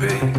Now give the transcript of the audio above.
Baby.